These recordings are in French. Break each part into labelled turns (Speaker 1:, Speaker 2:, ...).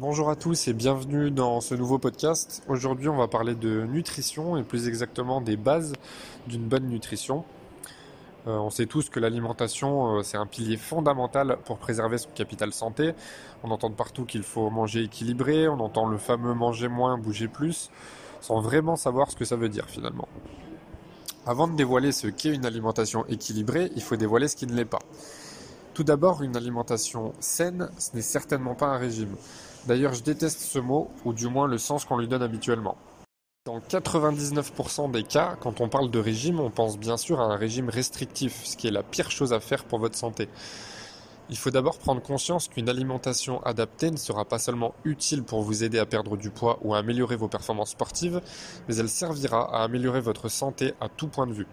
Speaker 1: Bonjour à tous et bienvenue dans ce nouveau podcast. Aujourd'hui, on va parler de nutrition et plus exactement des bases d'une bonne nutrition. Euh, on sait tous que l'alimentation, euh, c'est un pilier fondamental pour préserver son capital santé. On entend partout qu'il faut manger équilibré, on entend le fameux manger moins, bouger plus, sans vraiment savoir ce que ça veut dire finalement. Avant de dévoiler ce qu'est une alimentation équilibrée, il faut dévoiler ce qui ne l'est pas. Tout d'abord, une alimentation saine, ce n'est certainement pas un régime. D'ailleurs, je déteste ce mot, ou du moins le sens qu'on lui donne habituellement. Dans 99% des cas, quand on parle de régime, on pense bien sûr à un régime restrictif, ce qui est la pire chose à faire pour votre santé. Il faut d'abord prendre conscience qu'une alimentation adaptée ne sera pas seulement utile pour vous aider à perdre du poids ou à améliorer vos performances sportives, mais elle servira à améliorer votre santé à tout point de vue.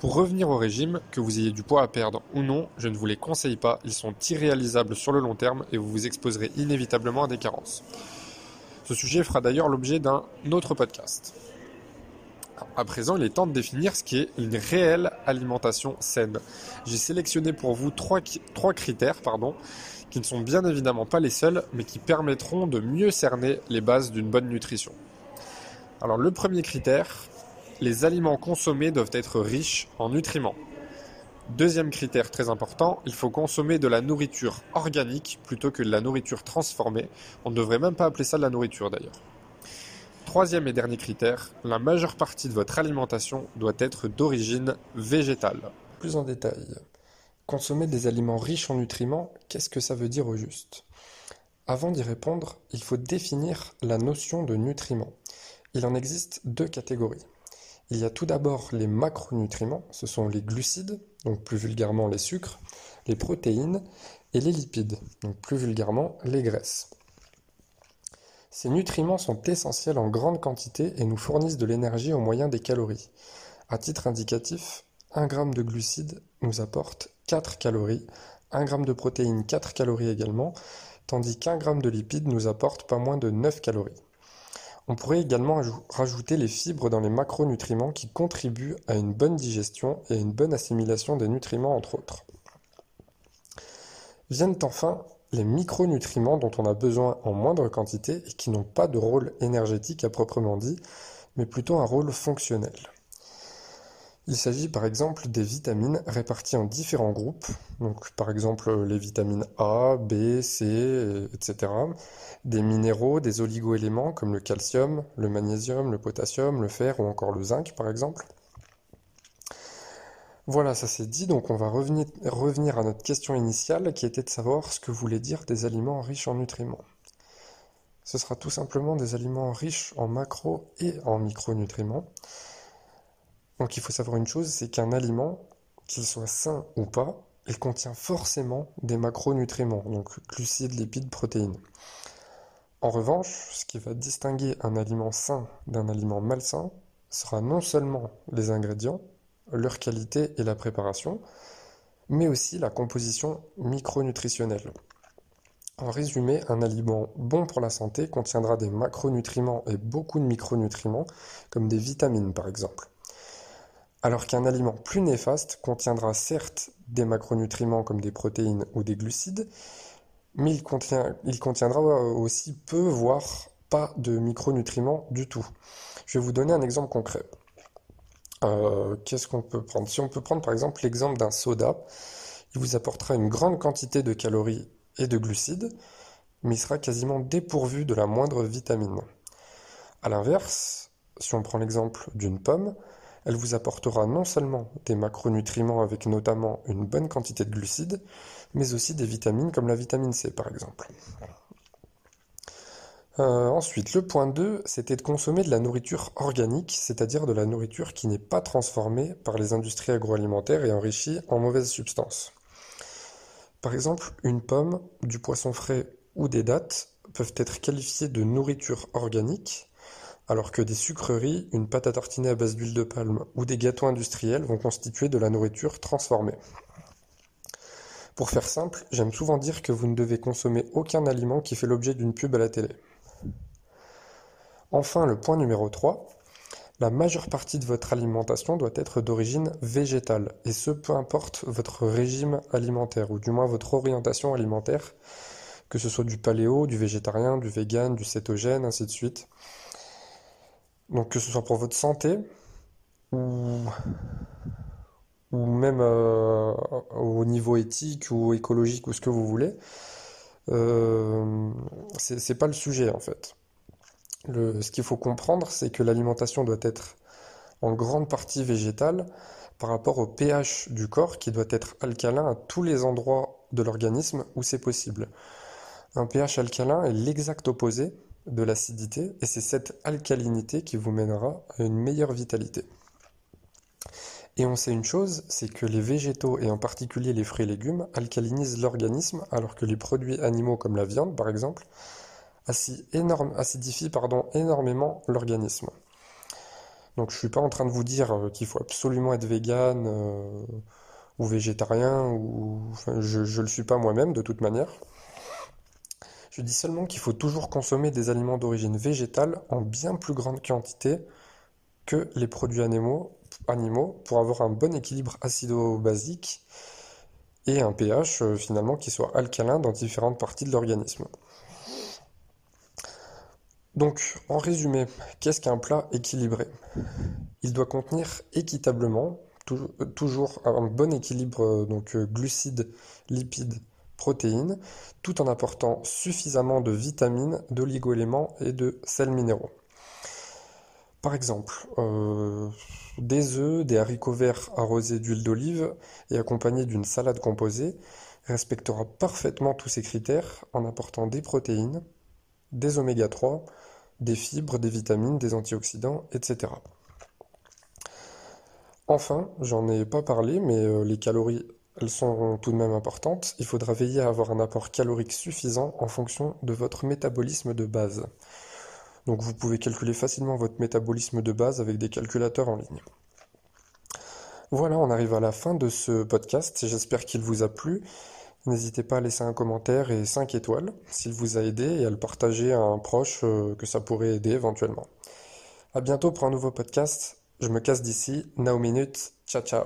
Speaker 1: Pour revenir au régime, que vous ayez du poids à perdre ou non, je ne vous les conseille pas, ils sont irréalisables sur le long terme et vous vous exposerez inévitablement à des carences. Ce sujet fera d'ailleurs l'objet d'un autre podcast. À présent, il est temps de définir ce qui est une réelle alimentation saine. J'ai sélectionné pour vous trois, trois critères pardon, qui ne sont bien évidemment pas les seuls, mais qui permettront de mieux cerner les bases d'une bonne nutrition. Alors le premier critère, les aliments consommés doivent être riches en nutriments. Deuxième critère très important, il faut consommer de la nourriture organique plutôt que de la nourriture transformée. On ne devrait même pas appeler ça de la nourriture d'ailleurs. Troisième et dernier critère, la majeure partie de votre alimentation doit être d'origine végétale.
Speaker 2: Plus en détail, consommer des aliments riches en nutriments, qu'est-ce que ça veut dire au juste? Avant d'y répondre, il faut définir la notion de nutriments. Il en existe deux catégories. Il y a tout d'abord les macronutriments, ce sont les glucides, donc plus vulgairement les sucres, les protéines et les lipides, donc plus vulgairement les graisses. Ces nutriments sont essentiels en grande quantité et nous fournissent de l'énergie au moyen des calories. À titre indicatif, 1 g de glucides nous apporte 4 calories, 1 g de protéines 4 calories également, tandis qu'un g de lipides nous apporte pas moins de 9 calories. On pourrait également rajouter les fibres dans les macronutriments qui contribuent à une bonne digestion et une bonne assimilation des nutriments entre autres. Viennent enfin les micronutriments dont on a besoin en moindre quantité et qui n'ont pas de rôle énergétique à proprement dit, mais plutôt un rôle fonctionnel. Il s'agit par exemple des vitamines réparties en différents groupes, donc par exemple les vitamines A, B, C, etc. Des minéraux, des oligoéléments comme le calcium, le magnésium, le potassium, le fer ou encore le zinc par exemple. Voilà, ça c'est dit, donc on va revenir, revenir à notre question initiale qui était de savoir ce que voulait dire des aliments riches en nutriments. Ce sera tout simplement des aliments riches en macro et en micronutriments. Donc il faut savoir une chose, c'est qu'un aliment, qu'il soit sain ou pas, il contient forcément des macronutriments, donc glucides, lipides, protéines. En revanche, ce qui va distinguer un aliment sain d'un aliment malsain sera non seulement les ingrédients, leur qualité et la préparation, mais aussi la composition micronutritionnelle. En résumé, un aliment bon pour la santé contiendra des macronutriments et beaucoup de micronutriments, comme des vitamines par exemple. Alors qu'un aliment plus néfaste contiendra certes des macronutriments comme des protéines ou des glucides, mais il, contiendra aussi peu, voire pas de micronutriments du tout. Je vais vous donner un exemple concret. Euh, qu'est-ce qu'on peut prendre? Si on peut prendre par exemple l'exemple d'un soda, il vous apportera une grande quantité de calories et de glucides, mais il sera quasiment dépourvu de la moindre vitamine. A l'inverse, si on prend l'exemple d'une pomme, elle vous apportera non seulement des macronutriments avec notamment une bonne quantité de glucides, mais aussi des vitamines comme la vitamine C par exemple. Euh, ensuite, le point 2, c'était de consommer de la nourriture organique, c'est-à-dire de la nourriture qui n'est pas transformée par les industries agroalimentaires et enrichie en mauvaises substances. Par exemple, une pomme, du poisson frais ou des dattes peuvent être qualifiées de nourriture organique alors que des sucreries, une pâte à tartiner à base d'huile de palme ou des gâteaux industriels vont constituer de la nourriture transformée. Pour faire simple, j'aime souvent dire que vous ne devez consommer aucun aliment qui fait l'objet d'une pub à la télé. Enfin, le point numéro 3, la majeure partie de votre alimentation doit être d'origine végétale, et ce peu importe votre régime alimentaire, ou du moins votre orientation alimentaire, que ce soit du paléo, du végétarien, du vegan, du cétogène, ainsi de suite. Donc que ce soit pour votre santé ou, même euh, au niveau éthique ou écologique ou ce que vous voulez, euh, c'est pas le sujet en fait. Ce qu'il faut comprendre, c'est que l'alimentation doit être en grande partie végétale par rapport au pH du corps qui doit être alcalin à tous les endroits de l'organisme où c'est possible. Un pH alcalin est l'exact opposé de l'acidité et c'est cette alcalinité qui vous mènera à une meilleure vitalité. Et on sait une chose, c'est que les végétaux et en particulier les fruits et légumes alcalinisent l'organisme alors que les produits animaux comme la viande par exemple acidifient énormément l'organisme. Donc je suis pas en train de vous dire euh, qu'il faut absolument être vegan euh, ou végétarien ou je, je le suis pas moi-même de toute manière. Je dis seulement qu'il faut toujours consommer des aliments d'origine végétale en bien plus grande quantité que les produits animaux, pour avoir un bon équilibre acido-basique et un pH euh, finalement qui soit alcalin dans différentes parties de l'organisme. Donc, en résumé, qu'est-ce qu'un plat équilibré? Il doit contenir équitablement, toujours un bon équilibre euh, donc euh, glucides, lipides, protéines, tout en apportant suffisamment de vitamines, d'oligoéléments et de sels minéraux. Par exemple, euh, des œufs, des haricots verts arrosés d'huile d'olive et accompagnés d'une salade composée respectera parfaitement tous ces critères en apportant des protéines, des oméga 3, des fibres, des vitamines, des antioxydants, etc. Enfin, j'en ai pas parlé, mais euh, les calories elles sont tout de même importantes, il faudra veiller à avoir un apport calorique suffisant en fonction de votre métabolisme de base. Donc vous pouvez calculer facilement votre métabolisme de base avec des calculateurs en ligne. Voilà, on arrive à la fin de ce podcast, j'espère qu'il vous a plu. N'hésitez pas à laisser un commentaire et 5 étoiles s'il vous a aidé et à le partager à un proche euh, que ça pourrait aider éventuellement. À bientôt pour un nouveau podcast. Je me casse d'ici. Now minute. Ciao ciao.